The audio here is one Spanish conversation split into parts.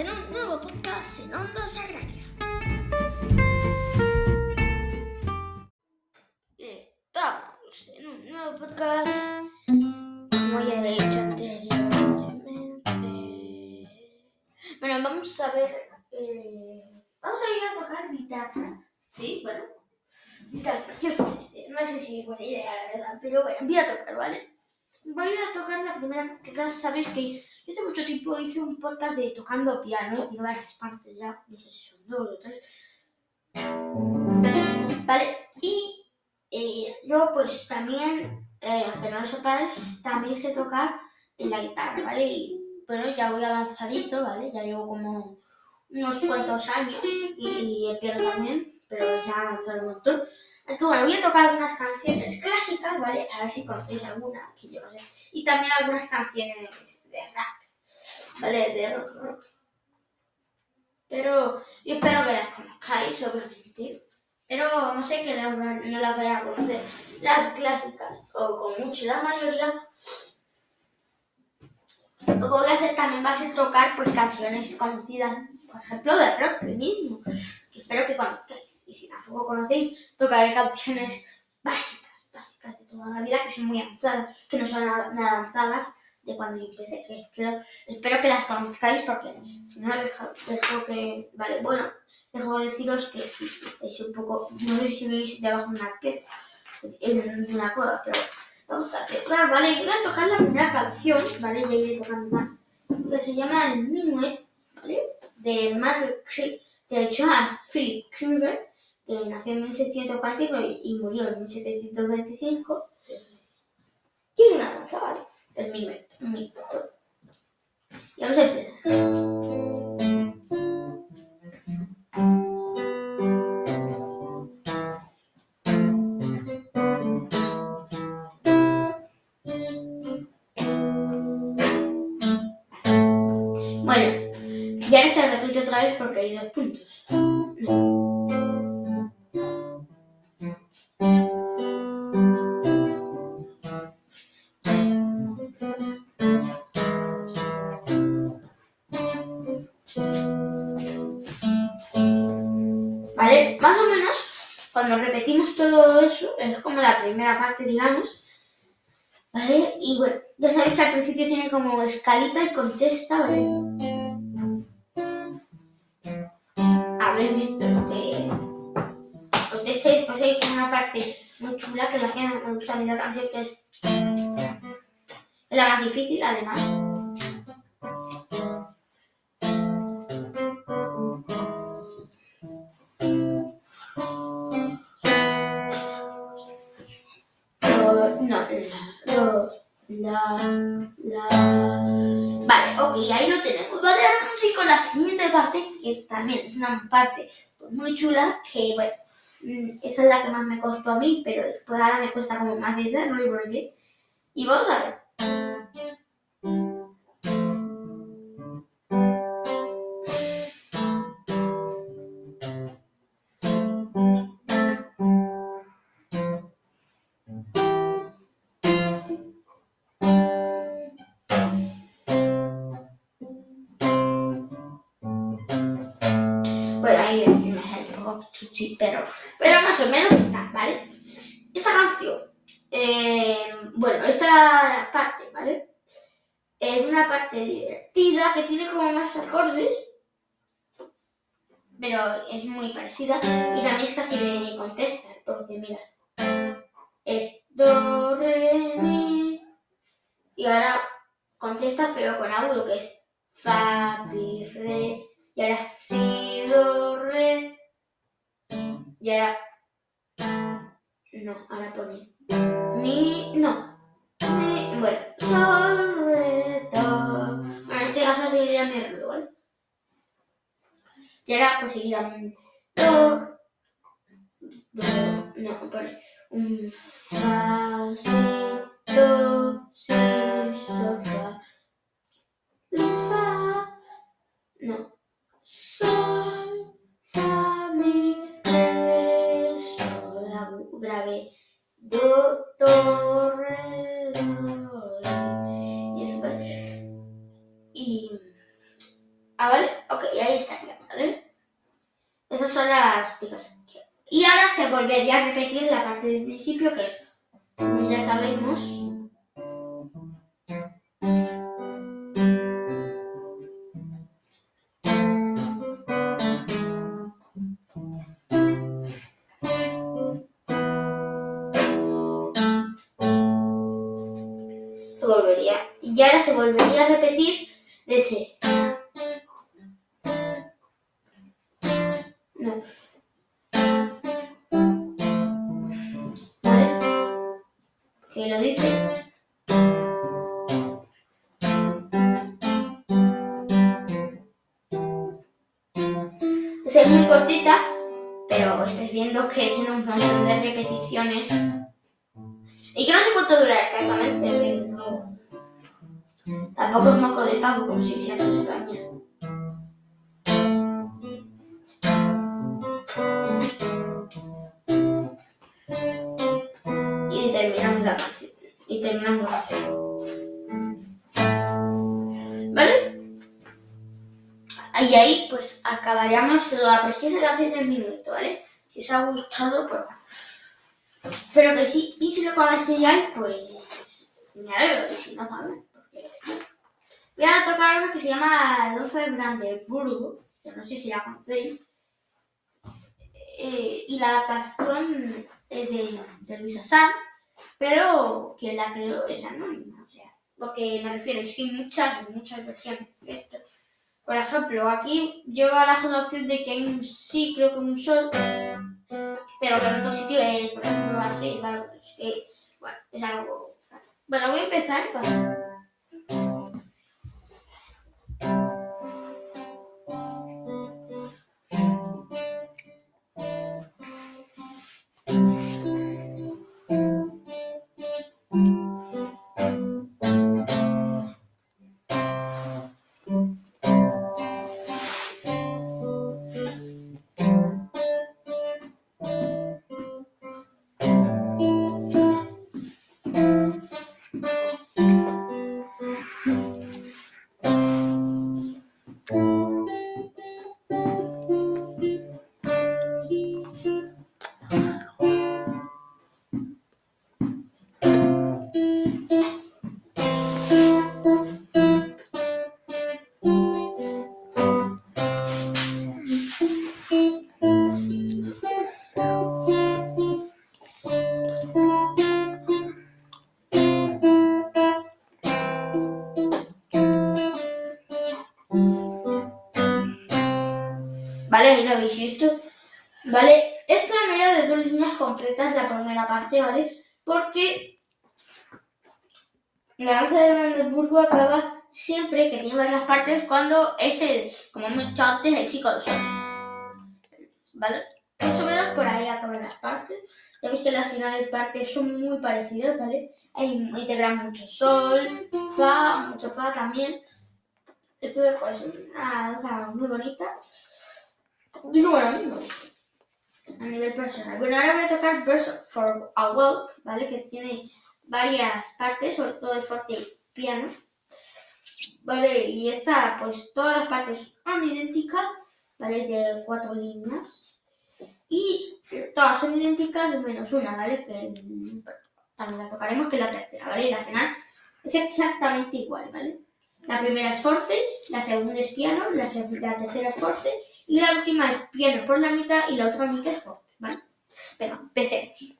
en un nuevo podcast en Onda Sagraria. Estamos en un nuevo podcast, como ya he dicho anteriormente. Bueno, vamos a ver. eh, vamos a ir a tocar guitarra. Sí, bueno. Guitarra, ¿qué os parece? No sé si es buena idea, la verdad, pero bueno, voy a tocar, ¿vale? Voy a tocar la primera, que ya sabéis que yo hace mucho tiempo hice un podcast de tocando piano, tiene varias partes ya, no sé si son dos o tres. Vale, y eh, luego pues también, eh, aunque no lo sepáis, también sé tocar en la guitarra, ¿vale? Y bueno, ya voy avanzadito, ¿vale? Ya llevo como unos cuantos años y, y piano también, pero ya avanzado un montón. Es que bueno, voy a tocar algunas canciones clásicas, ¿vale? A ver si conocéis alguna, que yo. Y también algunas canciones de rap, ¿vale? De rock, rock. Pero yo espero que las conozcáis, obviamente. Pero no sé que no, no las vaya a conocer. Las clásicas, o con mucho la mayoría. Lo que voy a hacer también va a ser tocar pues canciones conocidas, por ejemplo, de rock mismo, que espero que conozcáis. Y si tampoco conocéis, tocaré canciones básicas, básicas de toda la vida, que son muy avanzadas, que no son nada avanzadas de cuando yo empecé, que espero, espero que las conozcáis porque si no dejo, dejo que... Vale, bueno, dejo de deciros que estáis un poco... No sé si veis debajo de una piedra, en una cueva, pero vamos a empezar, ¿vale? Voy a tocar la primera canción, ¿vale? Ya iré tocando más, que se llama El Minuet, ¿vale? De Kri- de Johann Philipp Krüger, que nació en 1649 y murió en 1725. Y es una danza, ¿vale? El Minuet, un minuto. Y vamos a empezar. Bueno, y ahora se repite otra vez porque hay dos puntos. Primera parte, digamos. ¿Vale? Y bueno, ya sabéis que al principio tiene como escalita y contesta, ¿vale? Habéis visto lo que contesta y después hay una parte muy chula que la que me gusta a mí la canción que es la más difícil además. También es una parte muy chula, que bueno, mm, esa es la que más me costó a mí, pero después ahora me cuesta como más esa, no sé por qué. Y vamos a ver. Chuchi, pero, pero más o menos está, ¿vale? Esta canción, eh, bueno, esta parte, ¿vale? Es una parte divertida que tiene como más acordes, pero es muy parecida y también es casi de contestar, porque mira, es do, re, mi, y ahora contesta pero con agudo, que es fa, mi, re, y ahora si, do, re. Y ahora. No, ahora pone. Mi. No. Mi. Bueno. Sol, re, do. Bueno, en este caso sería mi re, ¿vale? Y ahora pues seguida do. Do. No, pone. Un fa, si, do, si, sol, fa. grave. Doctor. Y. eso pues y Ah, vale. Ok, ahí está, ya, ¿vale? Esas son las picas. Y ahora se volvería a repetir la parte del principio que es. Ya sabemos. No. ¿Vale? Que lo dice. Es muy cortita, pero estáis viendo que tiene un montón de repeticiones. Y que no sé cuánto durará exactamente, tampoco es moco de pavo, como se dice en España. Y ahí pues acabaríamos la preciosa canción del minuto, ¿vale? Si os ha gustado, pues bueno. Espero que sí. Y si lo conocíais, pues me alegro. Y si no, también. Porque... Voy a tocar una que se llama 12 de Brandenburgo, que no sé si la conocéis. Eh, y la adaptación es de, Luisa Sam, pero quien la creó es anónima. O sea, porque me refiero, es que hay muchas, muchas versiones de esto. Por ejemplo, aquí yo barajo la opción de que hay un sí, creo que un sol, pero que en otro sitio es, por ejemplo, así, ¿vale? Es que, bueno, es algo... Bueno, voy a empezar para... sol. ¿Vale? Más o menos por ahí acaban las partes. Ya veis que las finales partes son muy parecidas, ¿vale? Hay, integran mucho sol, fa, mucho fa también. Entonces, pues, una danza muy bonita. Digo, bueno, gusta. A nivel personal. Bueno, ahora voy a tocar Verse for a Walk, ¿vale? Que tiene varias partes, sobre todo de forte y piano. Vale, y esta, pues todas las partes son idénticas, ¿vale? De cuatro líneas. Y todas son idénticas menos una, ¿vale? Que también la tocaremos, que es la tercera, ¿vale? Y la final es exactamente igual, ¿vale? La primera es forte, la segunda es piano, la, la tercera es forte y la última es piano por la mitad y la otra mitad es forte, ¿vale? Venga, empecemos.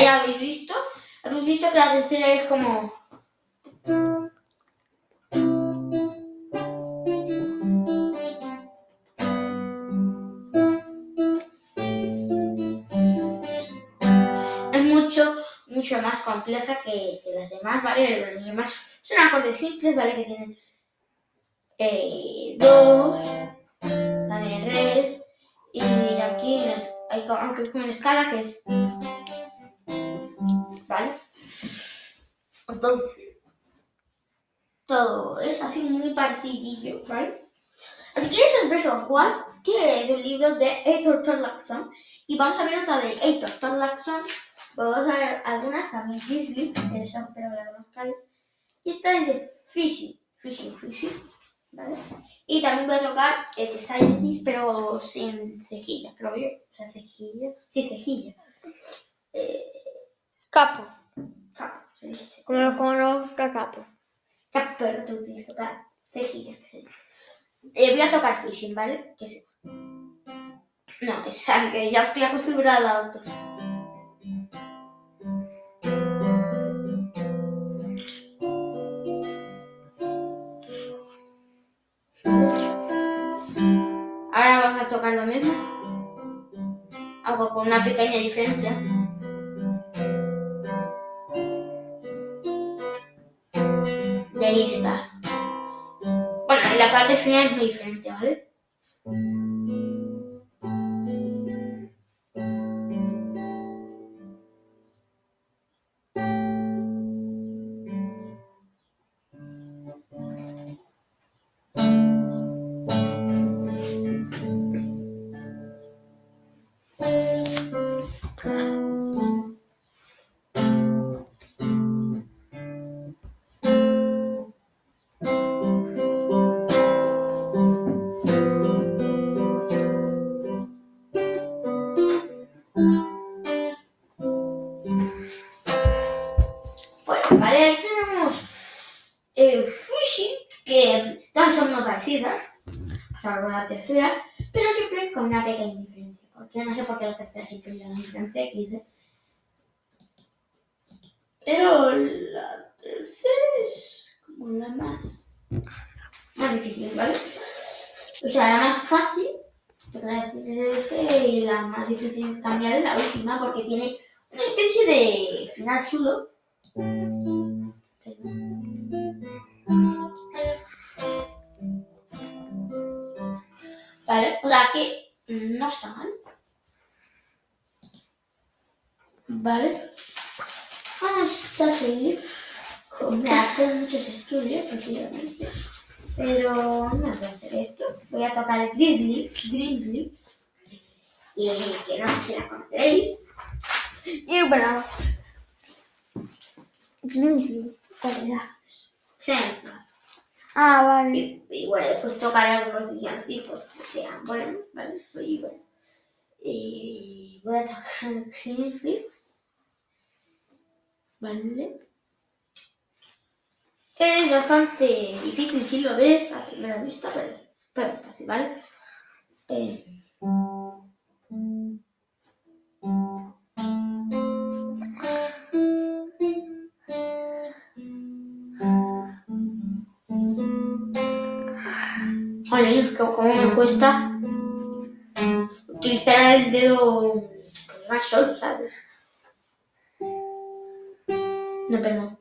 Ahí habéis visto. Habéis visto que la tercera es como. mucho más compleja que, las demás, ¿vale? Los demás son acordes simples, ¿vale? Que tienen eh, dos, también res, y aquí es- hay aunque es como una escala que es. Entonces, todo es así muy parecidillo, ¿vale? Así que ese es Verso Juan, que es un libro de Heitor Thorlaxon. Y vamos a ver otra de Heitor Thorlaxon. Vamos a ver algunas también Grizzly, que eso espero que la conozcáis. Y esta es de Fishing, Fishing, Fishing, ¿vale? Y también voy a tocar el de Scientist, pero sin cejilla, creo yo. O sea, cejilla, sí, cejilla. Eh, Capo. Capo, se lo conozca capo. Capo, te utilizo tocar cejilla, que se dice. Eh, voy a tocar Fishing, ¿vale? Que es... No, esa que ya estoy acostumbrada a otro. Ahora vamos a tocar lo mismo. Algo con una pequeña diferencia. Ahí está. Bueno, y la parte final es muy diferente, ¿vale? XD. Pero la tercera es como la más, difícil, ¿vale? O sea, la más fácil, ese, y la más difícil cambiar es la última, porque tiene una especie de final chulo. Vale, o sea que no está mal. Vale. Vamos a seguir con hacer muchos estudios, posiblemente. Pero no voy a hacer esto. Voy a tocar el Grizzly, Grizzly, y que no sé si la conoceréis. Y bueno. Grizzly. Ah, vale. Y, y bueno, después tocaré algunos villancicos que sean buenos, ¿vale? Y bueno. Y voy a tocar Flips. ¿Vale? Es bastante difícil si lo ves a primera vista, pero, pero es fácil, ¿vale? Eh, Oye, como me cuesta utilizar el dedo más solo, ¿sabes? No, perdón.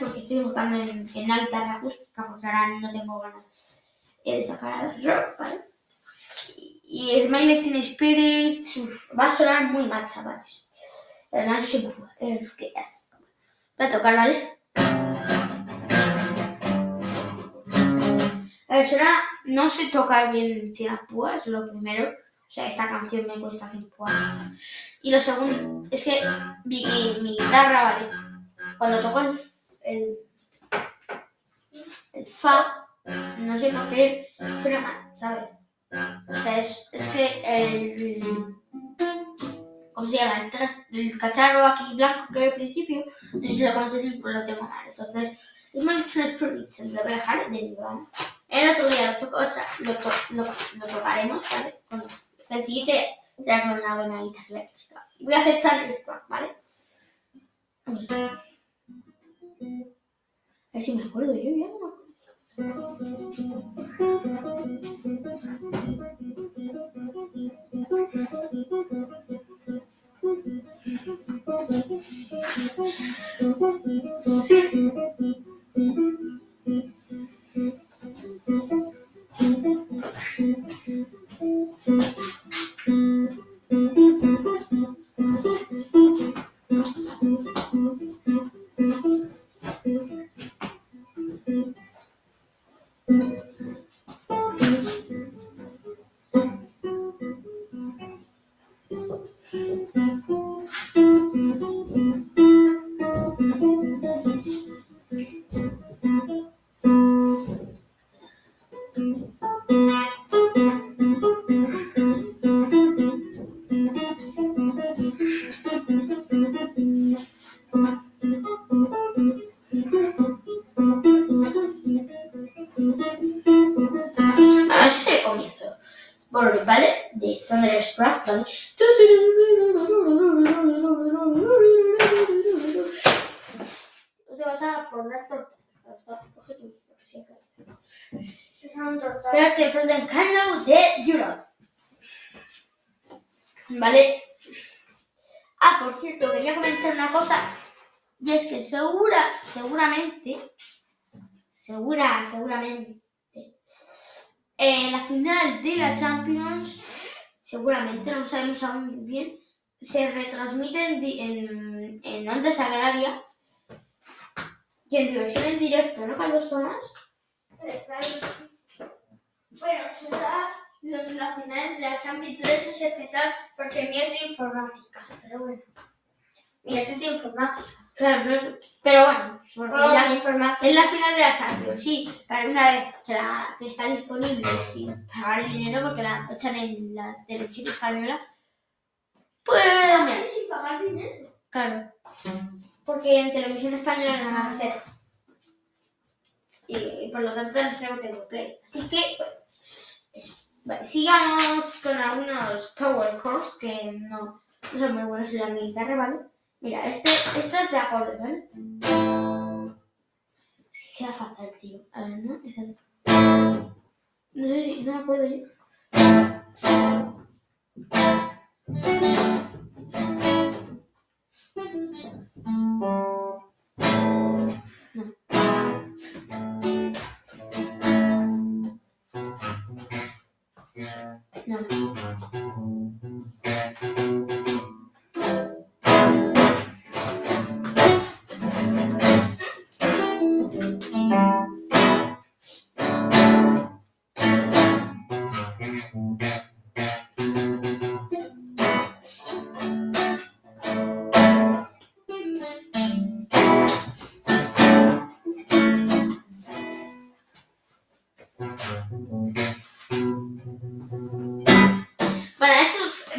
Porque estoy buscando en, en la acústica porque ahora no tengo ganas eh, de sacar al rock, ¿vale? Y Smiley Teen Spirit va a sonar muy mal, chavales. Además, yo siempre juego. Es que es. Voy a tocar, ¿vale? A ver persona no sé tocar bien sin púas, lo primero. O sea, esta canción me cuesta sin púas. Y lo segundo, es que mi, mi guitarra, ¿vale? Cuando toco el, el, el fa, no sé por qué suena mal, ¿sabes? O sea, es, es que el... ¿Cómo se llama? El, tras- el cacharro aquí blanco que hay al principio, no sé si lo conocéis, pero lo tengo mal. Entonces, es muy transparente, lo voy a dejar de mi mano. El otro día lo, toco, lo, to- lo, lo tocaremos, ¿vale? El siguiente será con una buena guitarra eléctrica. Voy a hacer Thunderstruck, ¿vale? Vamos a ver. Si me acuerdo yo ya. Tú te vas a poner tortas. Coge tu Espérate, Carnival de Europe. ¿Vale? Ah, por cierto, quería comentar una cosa. Y es que segura, seguramente, segura, seguramente, en la final de la Champions, seguramente, no sabemos aún bien, se retransmite en, en, en Onda Sagraria y en diversión en directo, ¿no, Carlos Tomás? Bueno, será los de la final de la Champions 3 es especial porque mío es de informática, pero bueno. Eso es de informática. Claro, pero, pero bueno, porque Oh, de informática. es la final de la Champions, sí, para una vez que, la- que está disponible sin pagar dinero porque la echan en la televisión española, pues mira, sin pagar dinero. claro, porque en televisión española no van a hacer. Y, y por lo tanto no creo que tengo play. Así que, bueno, eso. Vale, sigamos con algunos power chords que no, no son muy buenos en la guitarra, ¿vale? Mira, este, esto es de acorde, ¿vale? Es que queda fatal, tío. A ver, ¿no? Es el- No sé si, no me acuerdo yo.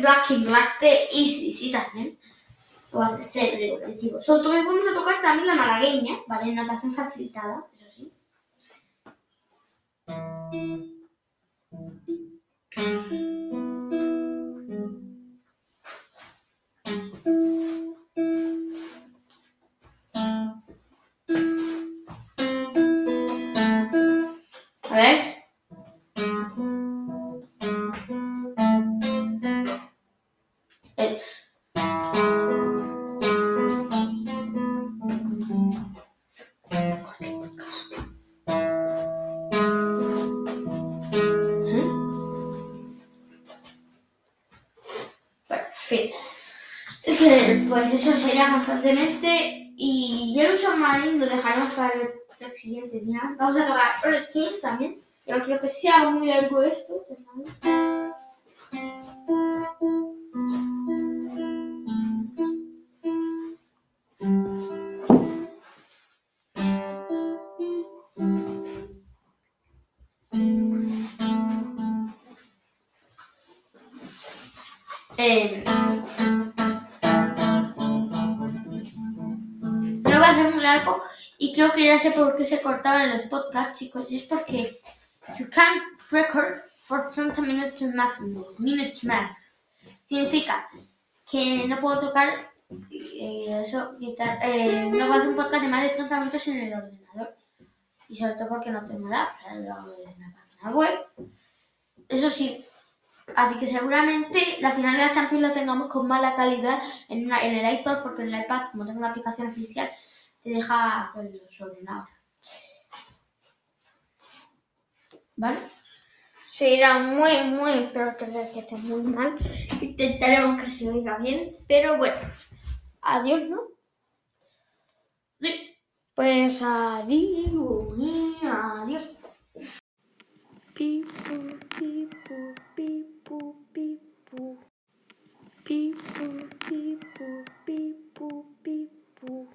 Es Black de Easy, sí, también. O hacer, digo, que vamos a tocar también la malagueña, ¿vale? Notación facilitada, Pues eso sería constantemente. Y uso marín lo dejaremos para el, siguiente día. Vamos a tocar All Skins también. Yo creo que sea muy largo esto. Largo y creo que ya sé por qué se cortaban los podcasts, chicos. Y es porque you can't record for 30 minutes maximum, minutes max. Significa que no puedo tocar, eh, eso, eh, no puedo hacer un podcast de más de 30 minutos en el ordenador. Y sobre todo porque no tengo la, la, la página web. Eso sí, Así que seguramente la final de la Champions la tengamos con mala calidad en, una- en el iPad, porque en el iPad, como tengo una aplicación oficial, te deja hacerlo sobre una hora. ¿Vale? Se irá muy, muy, pero que que esté muy mal. Intentaremos que se oiga bien, pero bueno. Adiós, ¿no? Sí. Pues adiós. Adiós. Pipu, pipu, pipu, pipu. Pipu, pipu, pipu, pipu.